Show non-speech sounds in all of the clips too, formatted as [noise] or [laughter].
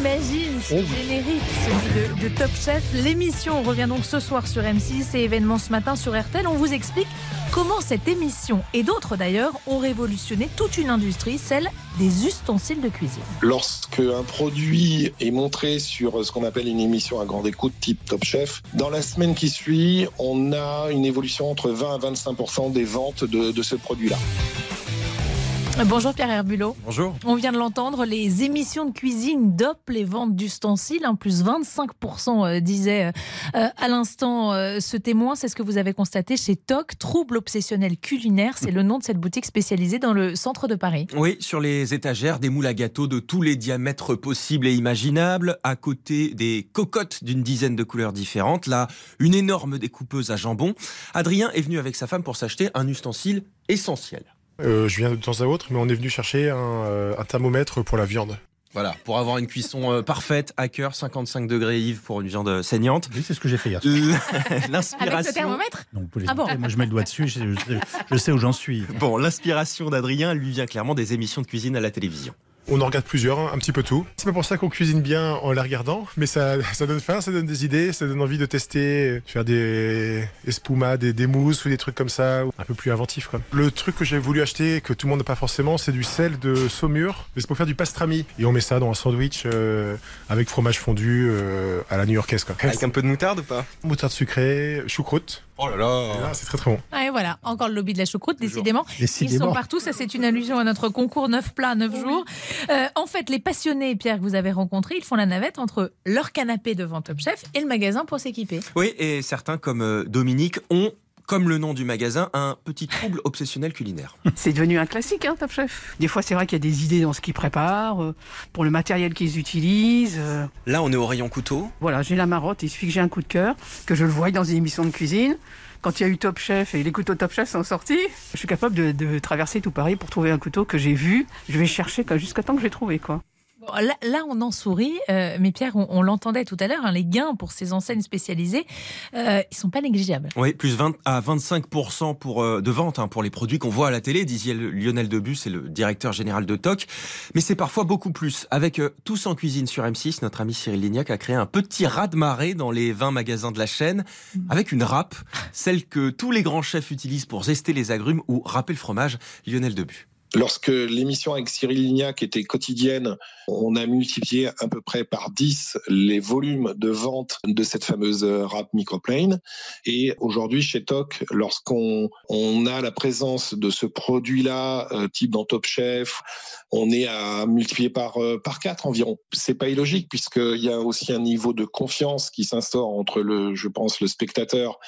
J'imagine, ce générique, celui de, de Top Chef. L'émission revient donc ce soir sur M6 et événement ce matin sur RTL. On vous explique comment cette émission et d'autres d'ailleurs ont révolutionné toute une industrie, celle des ustensiles de cuisine. Lorsque un produit est montré sur ce qu'on appelle une émission à grande écoute type Top Chef, dans la semaine qui suit, on a une évolution entre 20 à 25% des ventes de, de ce produit-là. Bonjour Pierre Herbulot. Bonjour. On vient de l'entendre, les émissions de cuisine dopent les ventes d'ustensiles, en plus 25% euh, disait euh, euh, à l'instant euh, ce témoin, c'est ce que vous avez constaté chez TOC, Trouble Obsessionnel Culinaire, c'est le nom de cette boutique spécialisée dans le centre de Paris. Oui, sur les étagères, des moules à gâteaux de tous les diamètres possibles et imaginables, à côté des cocottes d'une dizaine de couleurs différentes, là, une énorme découpeuse à jambon. Adrien est venu avec sa femme pour s'acheter un ustensile essentiel. Euh, je viens de temps à autre, mais on est venu chercher un, euh, un thermomètre pour la viande. Voilà, pour avoir une cuisson euh, parfaite, à cœur, 55 degrés Yves pour une viande saignante. Oui, c'est ce que j'ai fait hier soir. [laughs] Avec le L'inspiration. thermomètre? Donc, vous Ah bon Moi, je mets le doigt dessus, je, je- je sais où j'en suis. Bon, l'inspiration d'Adrien lui vient clairement des émissions de cuisine à la télévision. On en regarde plusieurs, hein, un petit peu tout. C'est pas pour ça qu'on cuisine bien en les regardant, mais ça, ça donne faim, ça donne des idées, ça donne envie de tester, faire des espumades, des, des mousses ou des trucs comme ça, un peu plus inventif. Quoi. Le truc que j'ai voulu acheter, que tout le monde n'a pas forcément, c'est du sel de Saumur, mais c'est pour faire du pastrami. Et on met ça dans un sandwich euh, avec fromage fondu euh, à la new-yorkaise. Quoi. Avec un peu de moutarde ou pas? Moutarde sucrée, choucroute. Oh là là là, c'est très très bon. Ah, et voilà, encore le lobby de la choucroute, Toujours. décidément. Ils Décidément. sont partout, ça c'est une allusion à notre concours 9 plats, 9 jours. Euh, en fait, les passionnés, Pierre, que vous avez rencontrés, ils font la navette entre leur canapé devant Top Chef et le magasin pour s'équiper. Oui, et certains comme euh, Dominique ont, comme le nom du magasin, un petit trouble obsessionnel culinaire. C'est devenu un classique, hein, Top Chef. Des fois, c'est vrai qu'il y a des idées dans ce qu'ils préparent, euh, pour le matériel qu'ils utilisent. euh, Là, on est au rayon couteau. voilà, j'ai la marotte, il suffit que j'ai un coup de cœur, que je le voie dans une émission de cuisine. Quand il y a eu Top Chef et les couteaux Top Chef sont sortis, je suis capable de, de traverser tout Paris pour trouver un couteau que j'ai vu. Je vais chercher quoi, jusqu'à temps que j'ai trouvé, quoi. Là, là, on en sourit, euh, mais Pierre, on, on l'entendait tout à l'heure, hein, les gains pour ces enseignes spécialisées, euh, ils sont pas négligeables. Oui, plus 20 à 25% pour, euh, de vente hein, pour les produits qu'on voit à la télé, disait Lionel Debus, c'est le directeur général de TOC. Mais c'est parfois beaucoup plus. Avec Tous en cuisine sur M6, notre ami Cyril Lignac a créé un petit raz-de-marée dans les 20 magasins de la chaîne, avec une râpe, celle que tous les grands chefs utilisent pour zester les agrumes ou râper le fromage, Lionel Debus. Lorsque l'émission avec Cyril Lignac était quotidienne, on a multiplié à peu près par 10 les volumes de vente de cette fameuse rap microplane. Et aujourd'hui, chez TOC, lorsqu'on on a la présence de ce produit-là, euh, type dans Top Chef, on est à multiplier par, euh, par 4 environ. C'est pas illogique puisqu'il y a aussi un niveau de confiance qui s'instaure entre le, je pense, le spectateur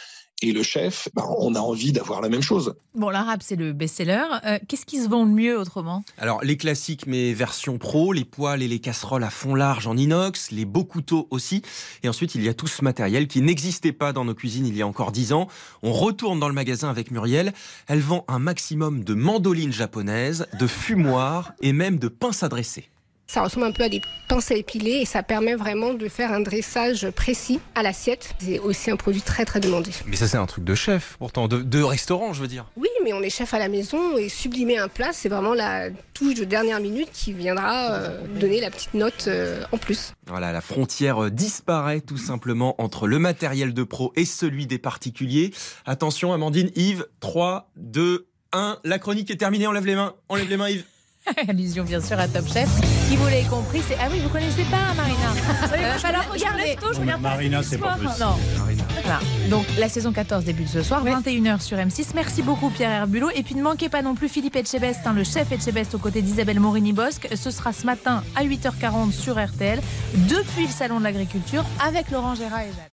et le chef. Ben, on a envie d'avoir la même chose. Bon, l'arabe, c'est le best-seller. Euh, Qu'est-ce qui se vend le mieux autrement? Alors, les classiques, mais version pro, les poêles et les casseroles à fond large en inox, les beaux couteaux aussi. Et ensuite, il y a tout ce matériel qui n'existait pas dans nos cuisines il y a encore 10 ans. On retourne dans le magasin avec Muriel. Elle vend un maximum de mandolines japonaises, de fumoirs et même de pinces à dresser. Ça ressemble un peu à des pinces à épiler et ça permet vraiment de faire un dressage précis à l'assiette. C'est aussi un produit très très demandé. Mais ça, c'est un truc de chef, pourtant, de, de restaurant, je veux dire. Oui, mais on est chef à la maison et sublimer un plat, c'est vraiment la touche de dernière minute qui viendra euh, donner la petite note euh, en plus. Voilà, la frontière euh, disparaît tout simplement entre le matériel de pro et celui des particuliers. Attention, Amandine, Yves, 3, 2, 1. La chronique est terminée, on lève les mains. On lève les mains, Yves. [laughs] Allusion bien sûr à Top Chef. Qui vous l'avez compris, c'est ah oui, vous connaissez pas Marina. [laughs] Il va falloir regarder. Je regarde pas Marina, c'est pas possible. Non. Voilà. Donc la saison 14 débute ce soir, 21h sur M6. Merci beaucoup Pierre Herbulot. Et puis ne manquez pas non plus Philippe Etchebest, hein, le chef Etchebest aux côtés d'Isabelle Morini-Bosque. Ce sera ce matin à 8h40 sur RTL, depuis le Salon de l'Agriculture, avec Laurent Gérard et Jade.